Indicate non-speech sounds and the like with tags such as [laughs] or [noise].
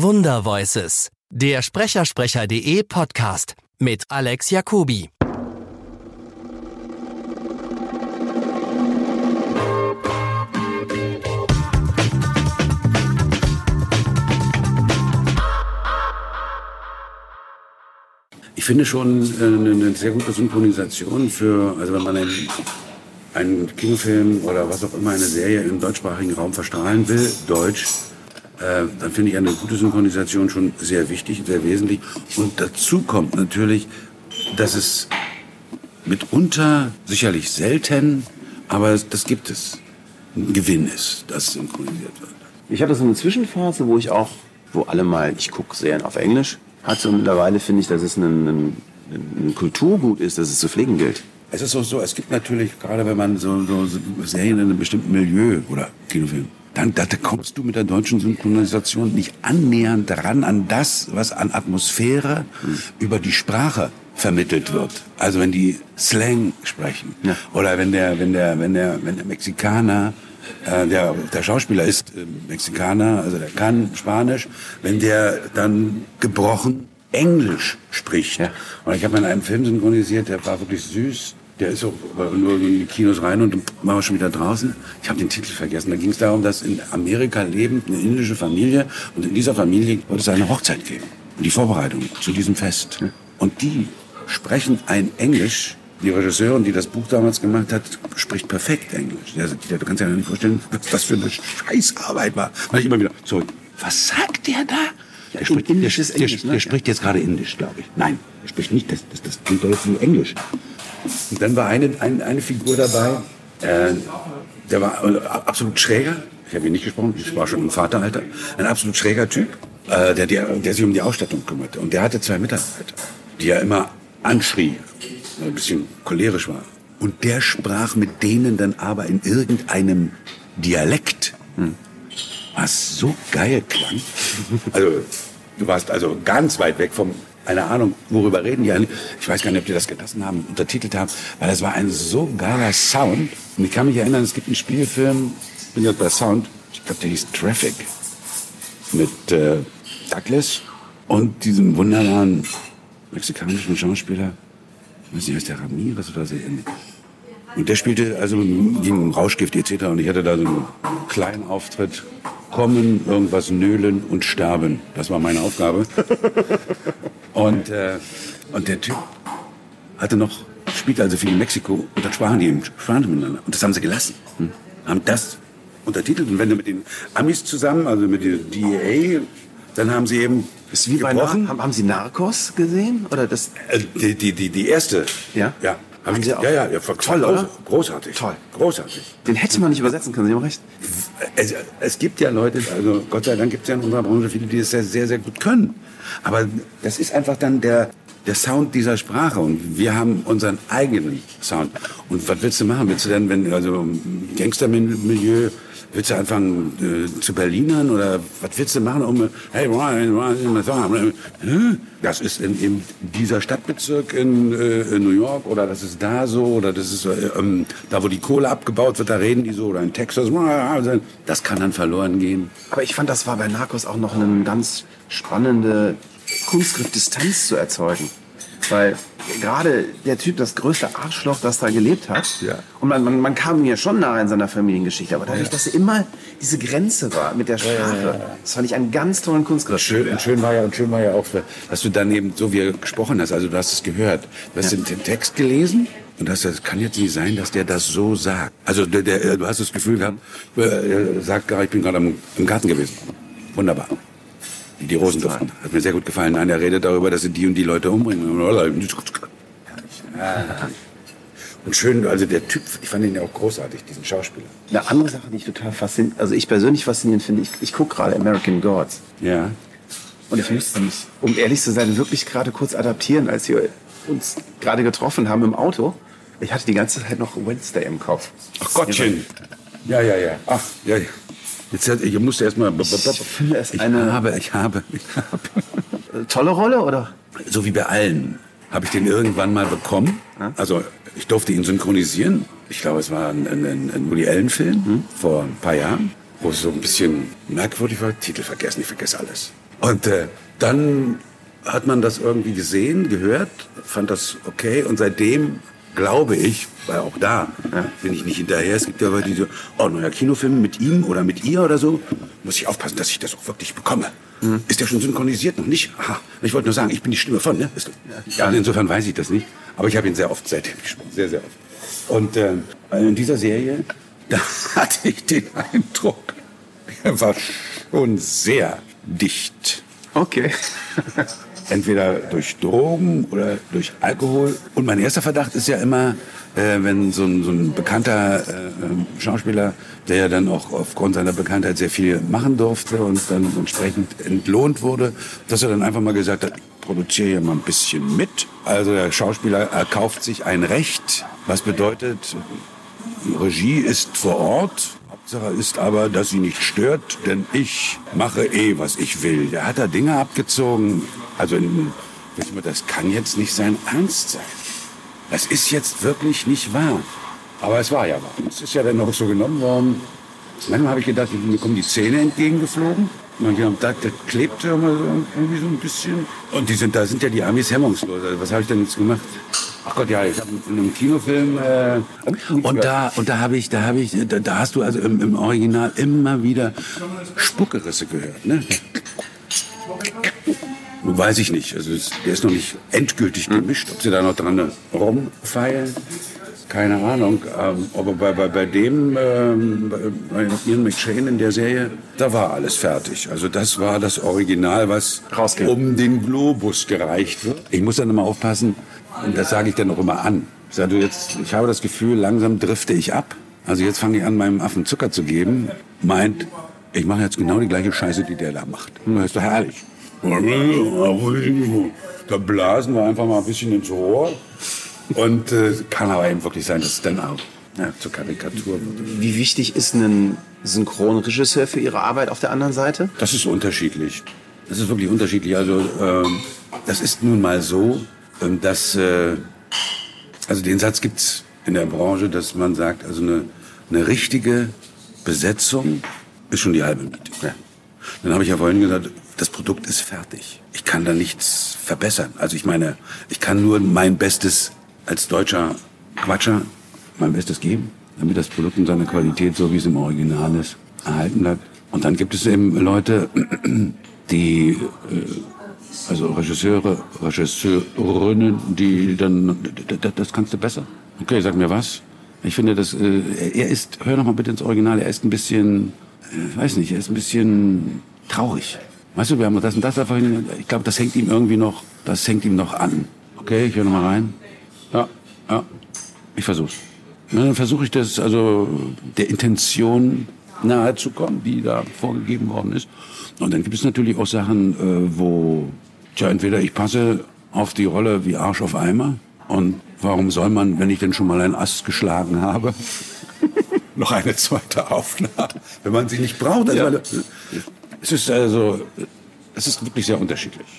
Wundervoices, der Sprechersprecher.de Podcast mit Alex Jacobi. Ich finde schon äh, eine, sehr gute Synchronisation für, also wenn man einen, einen Kinofilm oder was auch immer, eine Serie im deutschsprachigen Raum verstrahlen will, Deutsch, äh, dann finde ich eine gute Synchronisation schon sehr wichtig, sehr wesentlich. Und dazu kommt natürlich, dass es mitunter, sicherlich selten, aber das gibt es, ein Gewinn ist, dass synchronisiert wird. Ich hatte so eine Zwischenphase, wo ich auch, wo alle mal, ich gucke Serien auf Englisch, hatte und mittlerweile finde ich, dass es ein, ein, Kulturgut ist, dass es zu pflegen gilt. Es ist auch so, es gibt natürlich, gerade wenn man so, so so Serien in einem bestimmten Milieu oder Kinofilm, dann da kommst du mit der deutschen Synchronisation nicht annähernd ran an das, was an Atmosphäre über die Sprache vermittelt wird. Also wenn die Slang sprechen Ja. oder wenn der, wenn der, wenn der, wenn der Mexikaner äh, der, der Schauspieler ist äh, Mexikaner, also der kann Spanisch, wenn der dann gebrochen Englisch spricht. Ja. Und ich habe in einem Film synchronisiert, der war wirklich süß. Der ist auch nur in die Kinos rein und war schon wieder draußen. Ich habe den Titel vergessen. Da ging es darum, dass in Amerika lebend eine indische Familie und in dieser Familie wird es eine Hochzeit geben. Und die Vorbereitung zu diesem Fest. Und die sprechen ein Englisch. Die Regisseurin, die das Buch damals gemacht hat, spricht perfekt Englisch. Also, du kannst dir ja nicht vorstellen, was das für eine Scheißarbeit war. Weil ich immer wieder, so, was sagt der da? Der spricht, der, Englisch, der, ne? der spricht jetzt gerade Indisch, glaube ich. Nein, er spricht nicht, das, das, das klingt doch jetzt nur Englisch. Und dann war eine, eine, eine Figur dabei, äh, der war äh, absolut schräger. Ich habe ihn nicht gesprochen, ich war schon im Vateralter. Ein absolut schräger Typ, äh, der, der, der sich um die Ausstattung kümmerte. Und der hatte zwei Mitarbeiter, die er immer anschrie, ein bisschen cholerisch war. Und der sprach mit denen dann aber in irgendeinem Dialekt was so geil klang. Also, du warst also ganz weit weg vom, keine Ahnung, worüber reden die eigentlich. Ich weiß gar nicht, ob die das gelassen haben, untertitelt haben, weil das war ein so geiler Sound. Und ich kann mich erinnern, es gibt einen Spielfilm, bin jetzt bei Sound, ich glaube, der hieß Traffic, mit äh, Douglas und diesem wunderbaren mexikanischen Schauspieler, ich weiß nicht, heißt der Ramirez oder so ähnlich. Und der spielte also gegen Rauschgift etc. Und ich hatte da so einen kleinen Auftritt. Kommen, irgendwas nölen und sterben. Das war meine Aufgabe. Und, äh, und der Typ hatte noch, spielte also viel in Mexiko und dann sprachen die eben sprachen die miteinander. Und das haben sie gelassen. Hm. Haben das untertitelt. Und wenn du mit den Amis zusammen, also mit der DEA, dann haben sie eben Ist wie bei Nar gebrochen. haben, haben Sie Narcos gesehen? Oder das? Äh, Die, die, die, die erste. Ja? Ja. Hab Haben Sie auch? ja, ja, ja. Toll, oder? Großartig. Toll. Großartig. Den hätte man nicht übersetzen können, Sie haben recht. Es, es gibt ja Leute, also Gott sei Dank gibt es ja in unserer Branche viele, die es sehr, sehr, sehr gut können. Aber das ist einfach dann der, der Sound dieser Sprache und wir haben unseren eigenen Sound. Und was willst du machen? Willst du denn, wenn, also Gangstermilieu, willst du anfangen äh, zu Berlinern oder was willst du machen, um, hey, das ist in, in dieser Stadtbezirk in, äh, in New York oder das ist da so oder das ist äh, ähm, da, wo die Kohle abgebaut wird, da reden die so oder in Texas, das kann dann verloren gehen. Aber ich fand, das war bei Narcos auch noch eine ganz spannende Kunstgriff, Distanz zu erzeugen. Weil gerade der Typ, das größte Arschloch, das da gelebt hat, Ja. und man, man, man kam mir schon nahe in seiner Familiengeschichte, aber dadurch, dass er immer diese Grenze war mit der Sprache, das fand ich einen ganz tollen Kunstgriff. Schön, und schön war ja, und schön war ja auch, dass du dann eben so wie gesprochen hast, also du hast es gehört, du hast den, den Text gelesen und hast, das kann jetzt nicht sein, dass der das so sagt. Also der, der, du hast das Gefühl gehabt, äh, er sagt gerade, ich bin gerade im Garten gewesen. Wunderbar. Die Rosen duften. Hat mir sehr gut gefallen. Nein, er redet darüber, dass sie die und die Leute umbringen. Und schön, also der Typ, ich fand ihn ja auch großartig, diesen Schauspieler. Eine andere Sache, die ich total faszinierend, also ich persönlich faszinierend finde, ich, ich gucke gerade American Gods. Ja. Und ich musste mich, um ehrlich zu sein, wirklich gerade kurz adaptieren, als wir uns gerade getroffen haben im Auto. Ich hatte die ganze Zeit noch Wednesday im Kopf. Ach Gottchen. Ja, ja, ja. Ach, ja, ja. Jetzt, ich musste erstmal. Ich finde es Ich eine habe, ich habe, ich habe. äh, tolle Rolle, oder? So wie bei allen habe ich den irgendwann mal bekommen. Also ich durfte ihn synchronisieren. Ich glaube, es war ein, ein, ein Woody Allen-Film vor ein paar Jahren, wo es so ein bisschen merkwürdig war. Titel vergessen, ich vergesse alles. Und äh, dann hat man das irgendwie gesehen, gehört, fand das okay und seitdem glaube ich, weil auch da ja, bin ich nicht hinterher. Es gibt ja Leute, die so, oh, neuer Kinofilm mit ihm oder mit ihr oder so. Muss ich aufpassen, dass ich das auch wirklich bekomme. Mhm. Ist der schon synchronisiert? Noch nicht? Aha. Ich wollte nur sagen, ich bin die Stimme von, ne? Ja, also insofern weiß ich das nicht. Aber ich habe ihn sehr oft seitdem gesprochen. Sehr, sehr oft. Und äh, in dieser Serie, [laughs] da hatte ich den Eindruck, er war schon sehr dicht. Okay. [laughs] Entweder durch Drogen oder durch Alkohol. Und mein erster Verdacht ist ja immer, äh, wenn so ein, so ein bekannter äh, Schauspieler, der ja dann auch aufgrund seiner Bekanntheit sehr viel machen durfte und dann entsprechend entlohnt wurde, dass er dann einfach mal gesagt hat, ich produziere hier mal ein bisschen mit. Also der Schauspieler erkauft sich ein Recht, was bedeutet, Regie ist vor Ort, Hauptsache ist aber, dass sie nicht stört, denn ich mache eh, was ich will. Der hat da Dinge abgezogen. Also, das kann jetzt nicht sein Ernst sein. Das ist jetzt wirklich nicht wahr. Aber es war ja wahr. Es ist ja dann auch so genommen worden. Manchmal habe ich gedacht, mir kommen die Zähne entgegengeflogen. Und haben gedacht, das klebt ja mal so, irgendwie so ein bisschen. Und die sind, da sind ja die Amis hemmungslos. Also was habe ich denn jetzt gemacht? Ach Gott, ja, ich habe in einem Kinofilm. Äh, und da, und da habe ich, da habe ich, da, da, hast du also im, im, Original immer wieder Spuckerisse gehört, ne? Weiß ich nicht. Also der ist noch nicht endgültig gemischt. Ob sie da noch dran rumfeilen, keine Ahnung. Ähm, aber bei, bei, bei dem, ähm, bei Ian McShane in der Serie, da war alles fertig. Also das war das Original, was Rausgeht. um den Globus gereicht wird. Ich muss dann immer aufpassen, und das sage ich dann auch immer an. Ich sage, du jetzt, ich habe das Gefühl, langsam drifte ich ab. Also jetzt fange ich an, meinem Affen Zucker zu geben. Meint, ich mache jetzt genau die gleiche Scheiße, die der da macht. Das ist doch herrlich. Da blasen wir einfach mal ein bisschen ins Rohr. Und äh, kann aber eben wirklich sein, dass es dann auch ja, zur Karikatur wird. Wie wichtig ist ein Synchronregisseur für Ihre Arbeit auf der anderen Seite? Das ist unterschiedlich. Das ist wirklich unterschiedlich. Also ähm, das ist nun mal so, ähm, dass äh, also den Satz gibt's in der Branche, dass man sagt, also eine, eine richtige Besetzung ist schon die halbe Miete. Ja. Dann habe ich ja vorhin gesagt, das Produkt ist fertig. Ich kann da nichts verbessern. Also ich meine, ich kann nur mein Bestes als deutscher Quatscher mein Bestes geben, damit das Produkt in seiner Qualität, so wie es im Original ist, erhalten bleibt. Und dann gibt es eben Leute, [clears throat] die, äh, also Regisseure, Regisseurinnen, die dann, das kannst du besser. Okay, sag mir was. Ich finde, dass äh, er ist, hör noch mal bitte ins Original, er ist ein bisschen, äh, weiß nicht, er ist ein bisschen traurig. Weißt du, wir haben das und das da vorhin, ich glaube, das hängt ihm irgendwie noch, das hängt ihm noch an. Okay, ich höre noch mal rein. Ja, ja, ich versuch's. Ja, dann versuche ich das, also der Intention nahe zu kommen, die da vorgegeben worden ist. Und dann gibt es natürlich auch Sachen, äh, wo, tja, entweder ich passe auf die Rolle wie Arsch auf Eimer und warum soll man, wenn ich denn schon mal einen Ast geschlagen habe, [laughs] noch eine zweite Aufnahme, wenn man sie nicht braucht? Also ja. Es ist also, es ist wirklich sehr unterschiedlich.